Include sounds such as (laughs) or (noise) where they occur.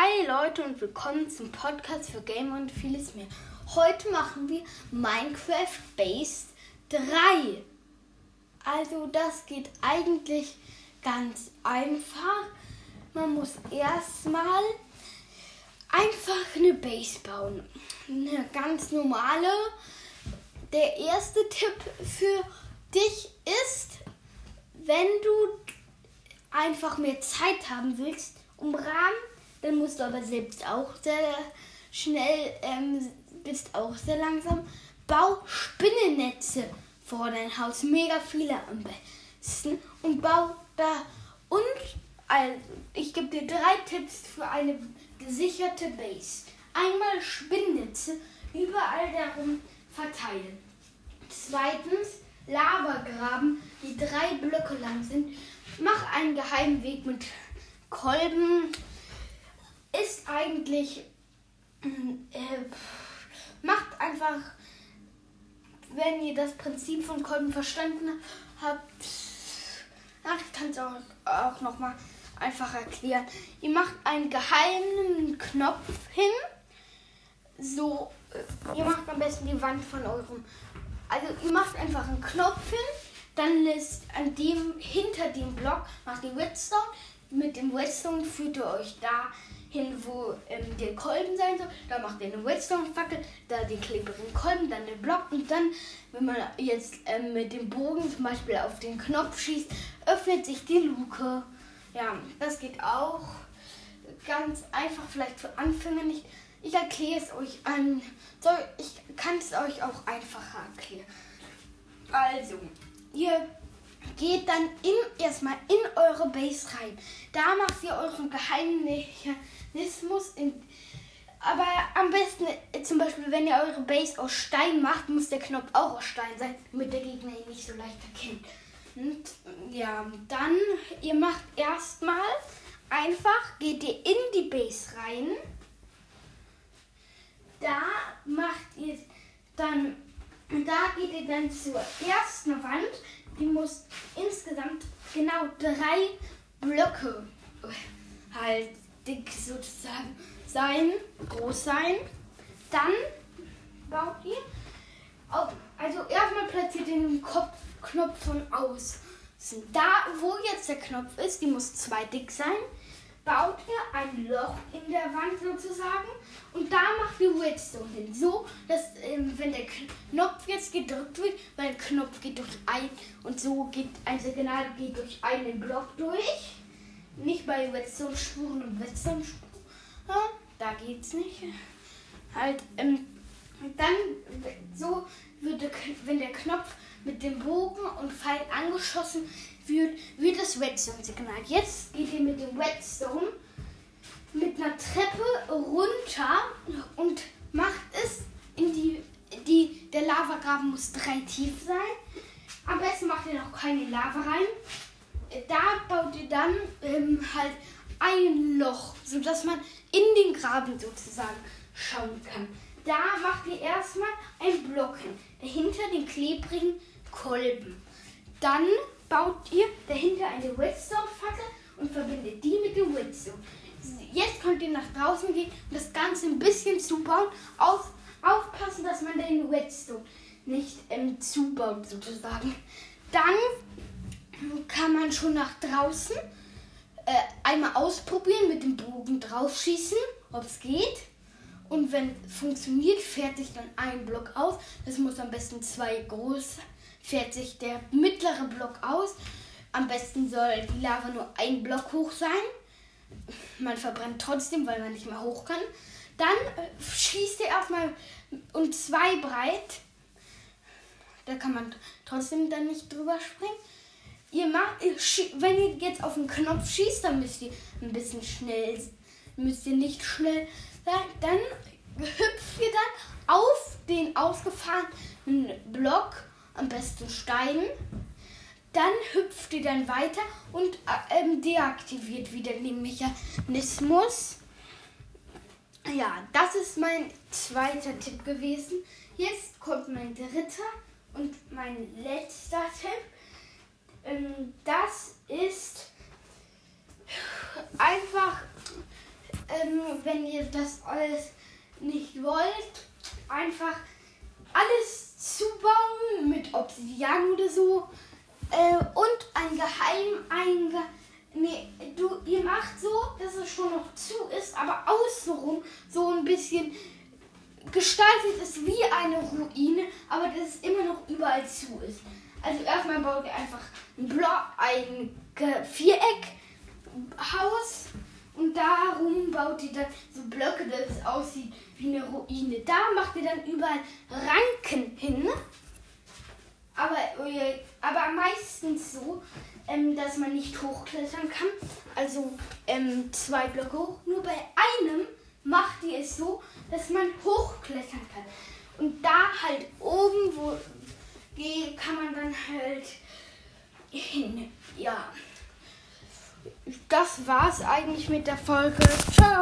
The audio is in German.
Hi Leute und willkommen zum Podcast für Game und vieles mehr. Heute machen wir Minecraft Base 3. Also das geht eigentlich ganz einfach. Man muss erstmal einfach eine Base bauen. Eine ganz normale. Der erste Tipp für dich ist, wenn du einfach mehr Zeit haben willst, um Rahmen, dann musst du aber selbst auch sehr schnell, ähm, bist auch sehr langsam. Bau Spinnennetze vor dein Haus, mega viele am besten und bau da und also, ich gebe dir drei Tipps für eine gesicherte Base. Einmal Spinnennetze überall darum verteilen. Zweitens Lavagraben, die drei Blöcke lang sind. Mach einen geheimen Weg mit Kolben. Ist eigentlich. Äh, macht einfach, wenn ihr das Prinzip von Kolben verstanden habt. Ich kann es auch, auch nochmal einfach erklären. Ihr macht einen geheimen Knopf hin. So, äh, ihr macht am besten die Wand von eurem. Also ihr macht einfach einen Knopf hin, dann lässt an dem, hinter dem Block macht ihr Redstone. Mit dem Redstone führt ihr euch da hin, wo ähm, der Kolben sein soll. Da macht ihr eine Redstone-Fackel, da den klebrigen Kolben, dann den Block und dann, wenn man jetzt ähm, mit dem Bogen zum Beispiel auf den Knopf schießt, öffnet sich die Luke. Ja, das geht auch ganz einfach, vielleicht für Anfänger nicht. Ich erkläre es euch an. So, ich kann es euch auch einfacher erklären. Also, ihr geht dann in, erstmal in eure Base rein. Da macht ihr euren geheimen Mechanismus. In, aber am besten, äh, zum Beispiel, wenn ihr eure Base aus Stein macht, muss der Knopf auch aus Stein sein, damit der Gegner ihn nicht so leicht erkennt. Und ja, dann, ihr macht erstmal einfach, geht ihr in die Base rein. Da macht ihr dann, da geht ihr dann zur ersten Wand. Die muss insgesamt genau drei Blöcke halt dick sozusagen sein, groß sein. Dann baut ihr, auf, also erstmal platziert ihr den Kopf Knopf von außen. Da, wo jetzt der Knopf ist, die muss zwei dick sein, baut ihr ein Loch in der Wand sozusagen und da macht ihr Redstone hin. So, dass ähm, wenn der Knopf jetzt gedrückt wird, weil der Knopf geht durch ein und so geht ein Signal geht durch einen Block durch. Nicht bei Redstone-Spuren und Redstone-Spuren. Da geht's nicht. Halt, ähm, dann so würde, wenn der Knopf mit dem Bogen und Pfeil angeschossen wird, wird das Redstone-Signal. Jetzt geht ihr mit dem Redstone mit einer Treppe runter und macht es in die, die der Lavagraben muss drei tief sein. Am besten macht ihr noch keine Lava rein. Da baut ihr dann ähm, halt ein Loch, sodass man in den Graben sozusagen schauen kann. Da macht ihr erstmal ein Block hin, dahinter den klebrigen Kolben. Dann baut ihr dahinter eine Redstone-Fackel und verbindet die mit dem Redstone. Jetzt könnt ihr nach draußen gehen und das Ganze ein bisschen zubauen. Auf, aufpassen, dass man den Redstone nicht ähm, zubaut sozusagen. Dann kann man schon nach draußen äh, einmal ausprobieren, mit dem Bogen draufschießen, ob es geht. Und wenn funktioniert, fährt sich dann ein Block aus. Das muss am besten zwei groß, fährt sich der mittlere Block aus. Am besten soll die Lava nur ein Block hoch sein. Man verbrennt trotzdem, weil man nicht mehr hoch kann. Dann äh, schießt ihr erstmal und zwei breit. Da kann man trotzdem dann nicht drüber springen. Ihr macht, wenn ihr jetzt auf den Knopf schießt, dann müsst ihr ein bisschen schnell, müsst ihr nicht schnell dann (laughs) hüpft ihr dann auf den ausgefahrenen Block, am besten Stein. Dann hüpft ihr dann weiter und ähm, deaktiviert wieder den Mechanismus. Ja, das ist mein zweiter Tipp gewesen. Jetzt kommt mein dritter und mein letzter Tipp. Ähm, das ist einfach ähm, wenn ihr das alles nicht wollt, einfach alles zubauen mit Obsidian oder so äh, und ein Geheimeingang. Nee, du, ihr macht so, dass es schon noch zu ist, aber außenrum so ein bisschen gestaltet ist wie eine Ruine, aber dass es immer noch überall zu ist. Also erstmal baut ihr einfach ein Block, ein Viereckhaus und darum baut ihr dann so Blöcke, dass es aussieht wie eine Ruine. Da macht ihr dann überall Ranken hin. Aber, aber meistens so, ähm, dass man nicht hochklettern kann. Also ähm, zwei Blöcke hoch. Nur bei einem macht ihr es so, dass man hochklettern kann. Und da halt oben, wo kann man dann halt hin. Ja. Das war's eigentlich mit der Folge. Ciao.